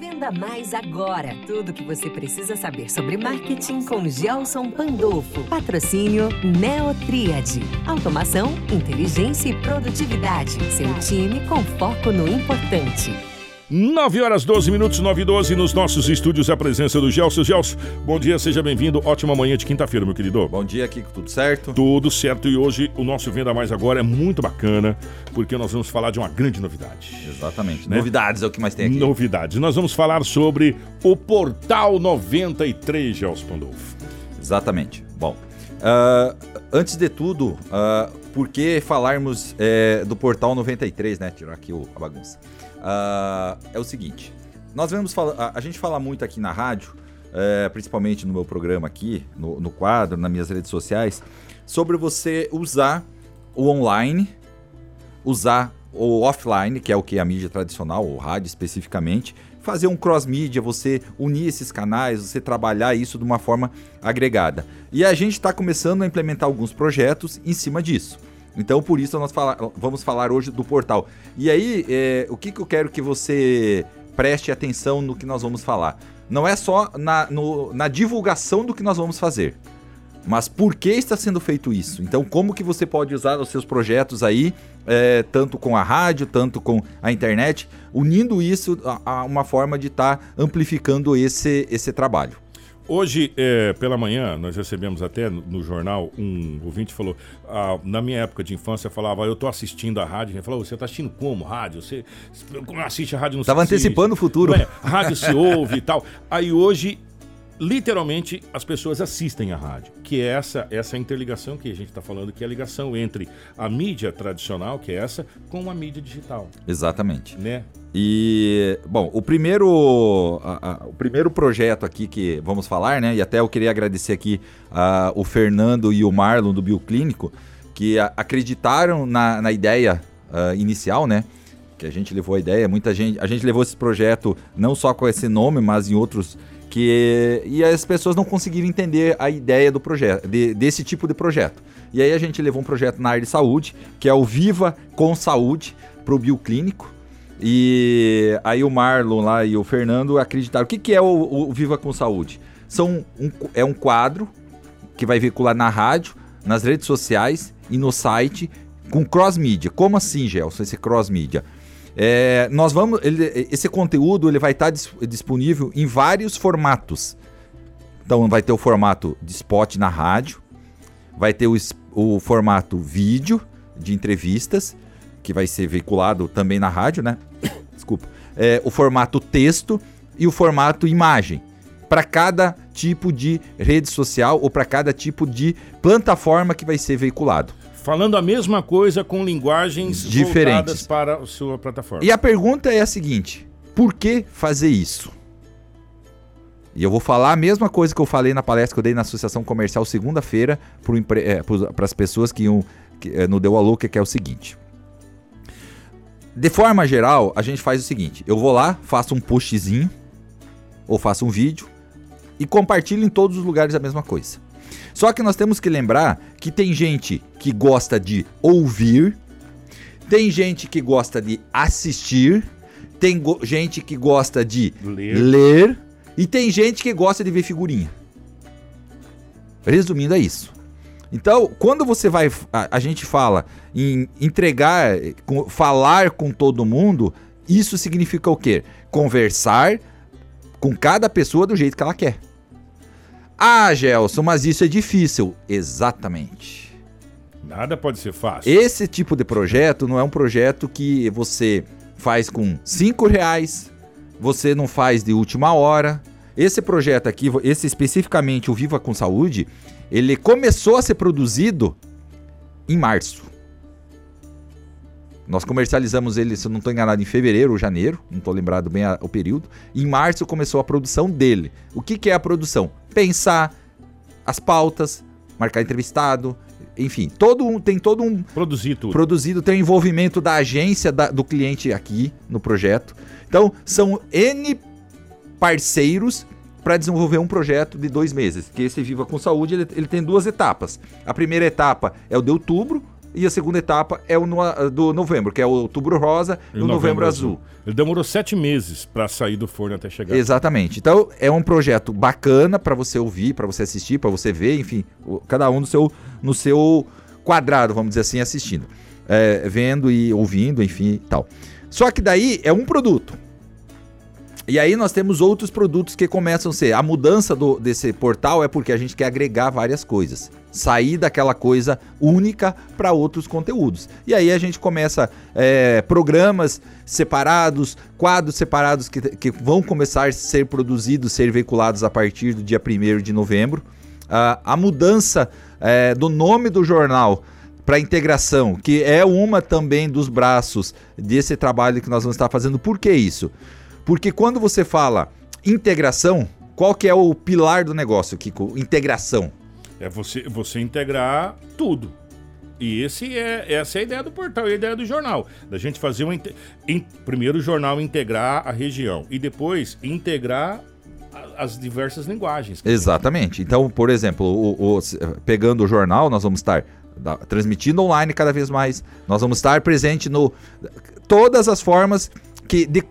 Venda Mais agora. Tudo o que você precisa saber sobre marketing com Gelson Pandolfo. Patrocínio Neotriad. Automação, inteligência e produtividade. Seu time com foco no importante. 9 horas 12 minutos, 9 e 12, nos nossos estúdios, a presença do Gelson. Gelson, bom dia, seja bem-vindo. Ótima manhã de quinta-feira, meu querido. Bom dia, Kiko, tudo certo? Tudo certo, e hoje o nosso Venda Mais Agora é muito bacana, porque nós vamos falar de uma grande novidade. Exatamente, né? novidades é o que mais tem aqui. Novidades. Nós vamos falar sobre o Portal 93, Gelson Pandolfo. Exatamente. Bom, uh, antes de tudo, uh, por que falarmos é, do Portal 93, né? Tirar aqui o, a bagunça. Uh, é o seguinte: nós vemos a, a, gente fala muito aqui na rádio, é, principalmente no meu programa aqui, no, no quadro, nas minhas redes sociais, sobre você usar o online, usar o offline, que é o que a mídia tradicional, o rádio especificamente, fazer um cross-mídia, você unir esses canais, você trabalhar isso de uma forma agregada. E a gente está começando a implementar alguns projetos em cima disso. Então, por isso, nós fala, vamos falar hoje do portal. E aí, é, o que, que eu quero que você preste atenção no que nós vamos falar? Não é só na, no, na divulgação do que nós vamos fazer, mas por que está sendo feito isso? Então, como que você pode usar os seus projetos aí, é, tanto com a rádio, tanto com a internet, unindo isso a, a uma forma de estar tá amplificando esse, esse trabalho. Hoje, é, pela manhã, nós recebemos até no, no jornal um ouvinte falou: ah, na minha época de infância, falava, eu tô assistindo a rádio. Ele falou: você tá assistindo como? Rádio? Você como assiste a rádio no Tava antecipando o futuro. É, rádio se ouve e tal. Aí hoje literalmente as pessoas assistem a rádio, que é essa essa interligação que a gente está falando, que é a ligação entre a mídia tradicional, que é essa, com a mídia digital. Exatamente. Né? E, bom, o primeiro, a, a, o primeiro projeto aqui que vamos falar, né? E até eu queria agradecer aqui a, o Fernando e o Marlon do Bioclínico, que acreditaram na, na ideia uh, inicial, né? Que a gente levou a ideia, muita gente. A gente levou esse projeto não só com esse nome, mas em outros que e as pessoas não conseguiram entender a ideia do projeto, de, desse tipo de projeto. E aí a gente levou um projeto na área de saúde, que é o Viva com Saúde para o bioclínico. E aí o Marlon lá e o Fernando acreditaram. O que, que é o, o Viva com Saúde? São um, é um quadro que vai veicular na rádio, nas redes sociais e no site com cross-mídia. Como assim, Gelson, esse cross-mídia? É, nós vamos, ele, esse conteúdo ele vai estar disponível em vários formatos. Então vai ter o formato de spot na rádio, vai ter o, o formato vídeo de entrevistas, que vai ser veiculado também na rádio, né? Desculpa. É, o formato texto e o formato imagem. Para cada tipo de rede social ou para cada tipo de plataforma que vai ser veiculado. Falando a mesma coisa com linguagens diferentes para a sua plataforma. E a pergunta é a seguinte: por que fazer isso? E eu vou falar a mesma coisa que eu falei na palestra que eu dei na Associação Comercial segunda-feira para é, as pessoas que iam que, é, no Deu a Louca, que é o seguinte. De forma geral, a gente faz o seguinte: eu vou lá, faço um postzinho, ou faço um vídeo, e compartilho em todos os lugares a mesma coisa. Só que nós temos que lembrar que tem gente que gosta de ouvir, tem gente que gosta de assistir, tem gente que gosta de ler. ler e tem gente que gosta de ver figurinha. Resumindo, é isso. Então, quando você vai. A, a gente fala em entregar, com, falar com todo mundo, isso significa o quê? Conversar com cada pessoa do jeito que ela quer. Ah, Gelson, mas isso é difícil. Exatamente. Nada pode ser fácil. Esse tipo de projeto não é um projeto que você faz com cinco reais, você não faz de última hora. Esse projeto aqui, esse especificamente o Viva com Saúde, ele começou a ser produzido em março. Nós comercializamos ele, se eu não estou enganado, em fevereiro ou janeiro, não estou lembrado bem a, o período. Em março começou a produção dele. O que, que é a produção? Pensar as pautas, marcar entrevistado, enfim, todo um, tem todo um. Produzir tudo. Produzido, tem o envolvimento da agência da, do cliente aqui no projeto. Então, são N parceiros para desenvolver um projeto de dois meses. Que esse Viva com Saúde ele, ele tem duas etapas. A primeira etapa é o de outubro, e a segunda etapa é o no, do novembro, que é o outubro rosa e, e o novembro, novembro azul. azul. Ele demorou sete meses para sair do forno até chegar. Exatamente. Então é um projeto bacana para você ouvir, para você assistir, para você ver, enfim, cada um no seu, no seu quadrado, vamos dizer assim, assistindo, é, vendo e ouvindo, enfim, tal. Só que daí é um produto. E aí nós temos outros produtos que começam a ser. A mudança do, desse portal é porque a gente quer agregar várias coisas. Sair daquela coisa única para outros conteúdos. E aí a gente começa é, programas separados, quadros separados que, que vão começar a ser produzidos, ser veiculados a partir do dia 1 de novembro. Uh, a mudança é, do nome do jornal para integração, que é uma também dos braços desse trabalho que nós vamos estar fazendo. Por que isso? Porque quando você fala integração, qual que é o pilar do negócio, Kiko? Integração. É você, você integrar tudo. E esse é, essa é a ideia do portal e a ideia do jornal. Da gente fazer um. In, primeiro o jornal integrar a região e depois integrar as diversas linguagens. Exatamente. Então, por exemplo, o, o, pegando o jornal, nós vamos estar da, transmitindo online cada vez mais. Nós vamos estar presente no todas as formas que de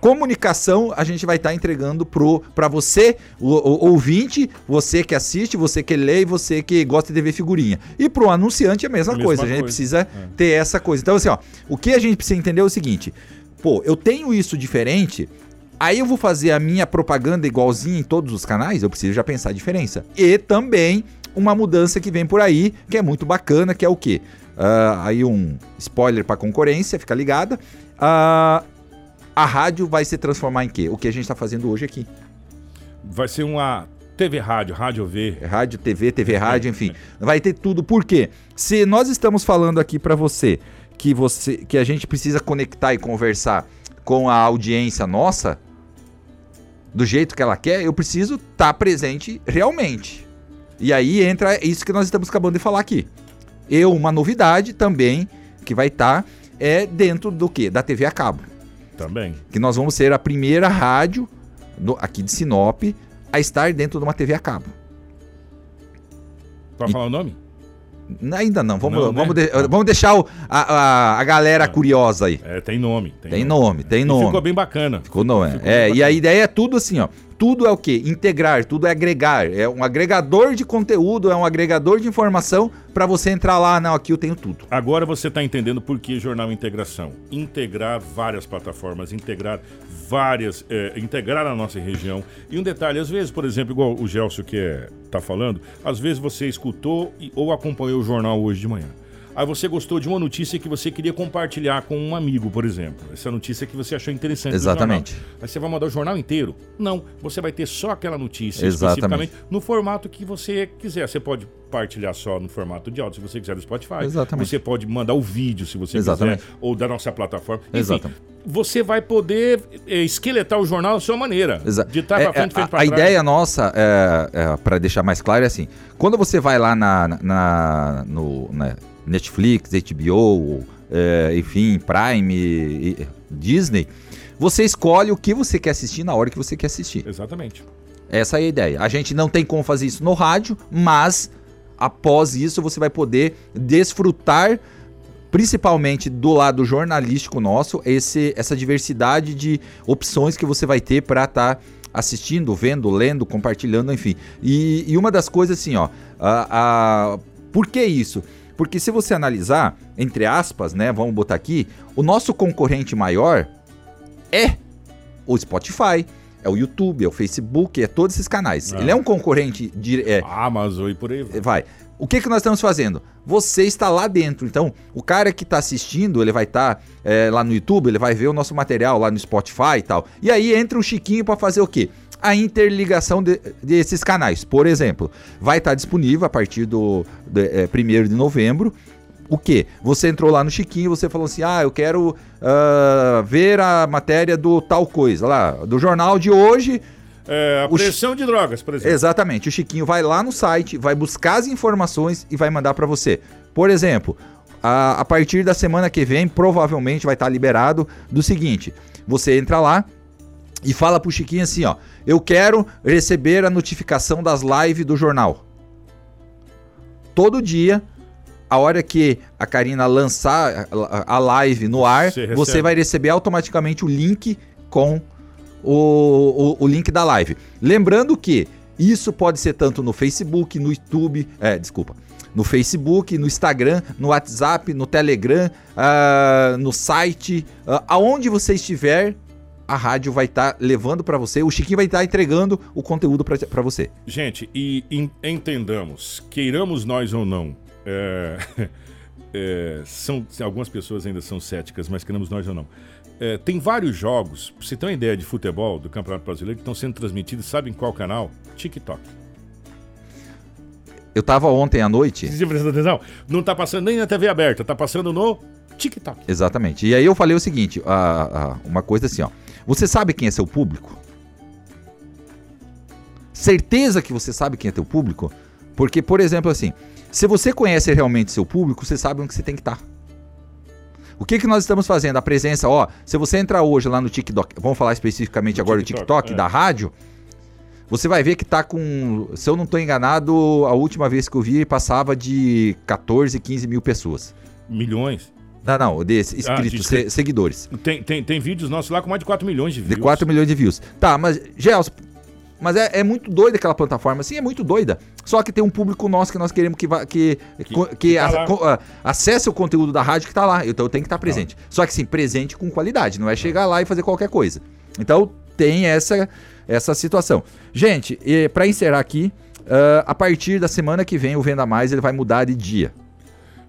comunicação a gente vai estar tá entregando para você, o, o, ouvinte, você que assiste, você que lê e você que gosta de ver figurinha. E para o anunciante é a mesma, a coisa, a gente precisa é. ter essa coisa. Então, assim, ó, o que a gente precisa entender é o seguinte: pô, eu tenho isso diferente. Aí eu vou fazer a minha propaganda igualzinha em todos os canais, eu preciso já pensar a diferença. E também uma mudança que vem por aí, que é muito bacana, que é o quê? Uh, aí um spoiler para concorrência, fica ligada. Uh, a rádio vai se transformar em quê? O que a gente está fazendo hoje aqui. Vai ser uma TV Rádio, Rádio V. Rádio, TV, TV Rádio, enfim. Vai ter tudo. Por quê? Se nós estamos falando aqui para você que você que a gente precisa conectar e conversar com a audiência nossa do jeito que ela quer, eu preciso estar tá presente realmente. E aí entra isso que nós estamos acabando de falar aqui. Eu, uma novidade também que vai estar tá, é dentro do que? Da TV a cabo. Também. Que nós vamos ser a primeira rádio no, aqui de Sinop a estar dentro de uma TV a cabo. Pode e... falar o nome? Ainda não, vamos, não, vamos, né? de, vamos deixar o, a, a, a, galera é. curiosa aí. É, tem nome. Tem, tem nome, nome, tem nome. E ficou bem bacana. Ficou, não é. É, e a ideia é tudo assim, ó tudo é o que? Integrar, tudo é agregar. É um agregador de conteúdo, é um agregador de informação para você entrar lá, não, aqui eu tenho tudo. Agora você está entendendo por que Jornal Integração. Integrar várias plataformas, integrar várias, é, integrar a nossa região. E um detalhe, às vezes, por exemplo, igual o Gelson que é, tá falando, às vezes você escutou ou acompanhou o jornal hoje de manhã. Aí você gostou de uma notícia que você queria compartilhar com um amigo, por exemplo. Essa notícia que você achou interessante. Exatamente. Aí você vai mandar o jornal inteiro? Não. Você vai ter só aquela notícia Exatamente. especificamente no formato que você quiser. Você pode partilhar só no formato de áudio, se você quiser do Spotify. Exatamente. Você pode mandar o vídeo, se você Exatamente. quiser, ou da nossa plataforma. Enfim, Exatamente. você vai poder é, esqueletar o jornal da sua maneira. Exato. De trás é, frente, frente A, a ideia nossa, é, é para deixar mais claro, é assim: quando você vai lá na, na no, na, Netflix, HBO, é, enfim, Prime, Disney, você escolhe o que você quer assistir na hora que você quer assistir. Exatamente. Essa é a ideia. A gente não tem como fazer isso no rádio, mas após isso você vai poder desfrutar principalmente do lado jornalístico nosso, esse, essa diversidade de opções que você vai ter para estar tá assistindo, vendo, lendo, compartilhando, enfim. E, e, uma das coisas assim, ó, a, a, por que isso? Porque se você analisar, entre aspas, né, vamos botar aqui, o nosso concorrente maior é o Spotify, é o YouTube, é o Facebook, é todos esses canais. É. Ele é um concorrente de. É, Amazon e por aí vai. vai. O que, que nós estamos fazendo? Você está lá dentro. Então, o cara que está assistindo, ele vai estar tá, é, lá no YouTube, ele vai ver o nosso material lá no Spotify e tal. E aí entra o Chiquinho para fazer o quê? A interligação de, desses canais. Por exemplo, vai estar disponível a partir do de, é, 1 de novembro. O que? Você entrou lá no Chiquinho, você falou assim: ah, eu quero uh, ver a matéria do tal coisa, lá, do jornal de hoje. É, a pressão de drogas, por exemplo. Exatamente. O Chiquinho vai lá no site, vai buscar as informações e vai mandar para você. Por exemplo, a, a partir da semana que vem, provavelmente vai estar liberado do seguinte: você entra lá, e fala pro Chiquinho assim, ó, eu quero receber a notificação das lives do jornal. Todo dia, a hora que a Karina lançar a, live no ar, Você você, vai receber automaticamente o link com o, o, o link da live. Lembrando que isso pode ser tanto no Facebook, no YouTube, é, desculpa, no Facebook, no Instagram, no WhatsApp, no Telegram, ah, no site, ah, aonde você estiver, a rádio vai estar levando para você, o Chiquinho vai estar entregando o conteúdo para você. Gente, e en- entendamos, queiramos nós ou não, é, é, são, algumas pessoas ainda são céticas, mas queremos nós ou não. É, tem vários jogos, pra você ter uma ideia de futebol do Campeonato Brasileiro, que estão sendo transmitidos, sabe em qual canal? TikTok. Eu tava ontem à noite, Você prestou atenção? Não tá passando nem na TV aberta, tá passando no TikTok. exatamente. E aí eu falei o seguinte, a- a- uma coisa assim, ó. Você sabe quem é seu público? Certeza que você sabe quem é teu público? Porque, por exemplo, assim, se você conhece realmente seu público, você sabe onde você tem que estar. O que, que nós estamos fazendo? A presença, ó, se você entrar hoje lá no TikTok, vamos falar especificamente No agora TikTok, do TikTok, é. da rádio, você vai ver que tá com, se eu não tô enganado, a última vez que eu vi passava de 14, 15 mil pessoas. Milhões. Não, não, desse, Ah, inscritos, de se- seguidores. Tem, tem, tem vídeos nossos lá com mais de 4 milhões de De views. 4 milhões de views. Tá, mas, Gelson, mas é, é muito doida aquela plataforma. Sim, é muito doida. Só que tem um público nosso que nós queremos que, vá- que, que, que tá a- co- a- acesse o conteúdo da rádio que tá lá. Então tenho que estar presente. Só que sim, presente com qualidade. Não é chegar lá e fazer qualquer coisa. Então tem essa, essa situação. Gente, e pra encerrar aqui, ah, a partir da semana que vem o Venda Mais ele vai mudar de dia.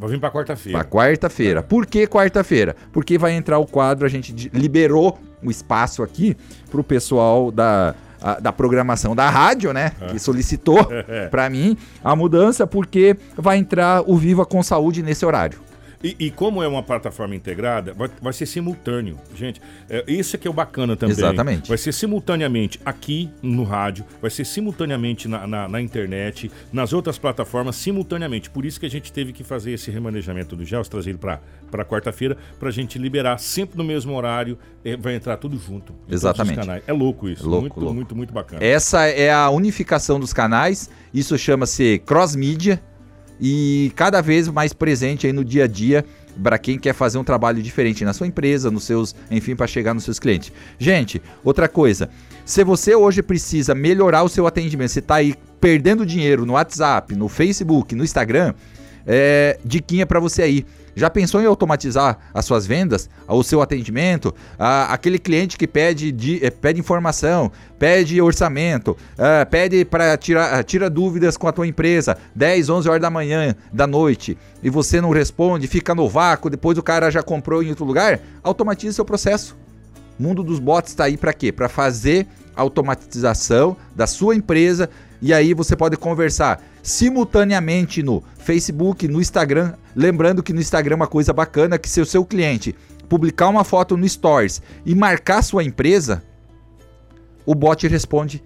Vai vir pra quarta-feira. Pra quarta-feira. Por que quarta-feira? Porque vai entrar o quadro, a gente liberou o espaço aqui pro pessoal da, a- da programação da rádio, né? Que solicitou pra mim a mudança, porque vai entrar o Viva com Saúde nesse horário. E, e como é uma plataforma integrada, vai, vai ser simultâneo. Gente, é, isso é que é o bacana também. Exatamente. Vai ser simultaneamente aqui no rádio, vai ser simultaneamente na, na, na internet, nas outras plataformas, simultaneamente. Por isso que a gente teve que fazer esse remanejamento do GELS, trazer ele para quarta-feira, para a gente liberar sempre no mesmo horário. é, vai entrar tudo junto. Exatamente. canais. É louco isso. É louco, muito, louco. muito, muito bacana. Essa é a unificação dos canais, isso chama-se cross-mídia e cada vez mais presente aí no dia a dia para quem quer fazer um trabalho diferente na sua empresa, nos seus, enfim, para chegar nos seus clientes. Gente, outra coisa, se você hoje precisa melhorar o seu atendimento, você está aí perdendo dinheiro no WhatsApp, no Facebook, no Instagram, é, diquinha para você aí. Já pensou em automatizar as suas vendas, o seu atendimento? Ah, aquele cliente que pede, de- eh, pede informação, pede orçamento, ah, pede para tirar ah, tira dúvidas com a tua empresa, 10, 11 horas da manhã, da noite, e você não responde, fica no vácuo, depois o cara já comprou em outro lugar? Automatize seu processo. Mundo dos bots está aí para quê? Para fazer automatização da sua empresa e aí você pode conversar simultaneamente no Facebook, no Instagram. Lembrando que no Instagram é uma coisa bacana que se o seu cliente publicar uma foto no Stories e marcar sua empresa, o bot responde.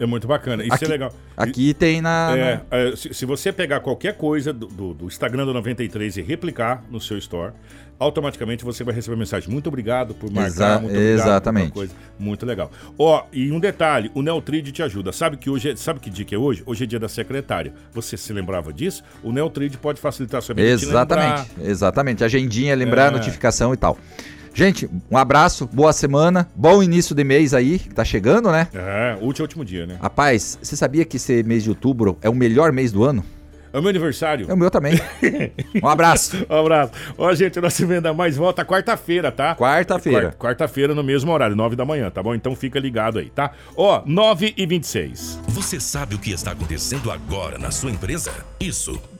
É muito bacana. Isso Aqui- é legal. Aqui tem na, É, na- é, se, se você pegar qualquer coisa do, do- do Instagram do 93 e replicar no seu store, automaticamente você vai receber mensagem. Muito obrigado por marcar, Exa- muito obrigado exatamente. coisa. Muito legal. Ó, e um detalhe, o Neotrade te ajuda. Sabe que hoje, é- sabe que dia que é hoje? Hoje é dia da secretária. Você se lembrava disso? O Neotrade pode facilitar a sua vida. te Exatamente, exatamente. Agendinha, lembrar, É. notificação e tal. Gente, um abraço, boa semana, bom início de mês aí, que tá chegando, né? É, último, último dia, né? Rapaz, você sabia que esse mês de outubro é o melhor mês do ano? É o meu aniversário. É o meu também. Um abraço. Um abraço. Ó, gente, nossa venda mais volta quarta-feira, tá? Quarta-feira. Quar- Quarta-feira no mesmo horário, 9 da manhã, tá bom? Então fica ligado aí, tá? Ó, 9 e 26. Você sabe o que está acontecendo agora na sua empresa? Isso,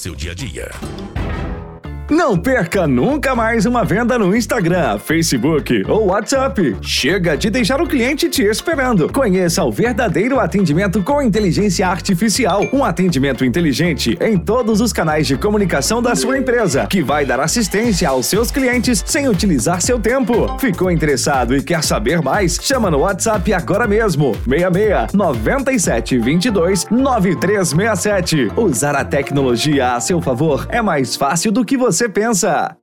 seu dia a dia. Não perca nunca mais uma venda no Instagram, Facebook ou WhatsApp. Chega de deixar o cliente te esperando. Conheça o verdadeiro atendimento com inteligência artificial. Um atendimento inteligente em todos os canais de comunicação da sua empresa, que vai dar assistência aos seus clientes sem utilizar seu tempo. Ficou interessado e quer saber mais? Chama no WhatsApp agora mesmo. 66 97 22 9367. Usar a tecnologia a seu favor é mais fácil do que você pensa.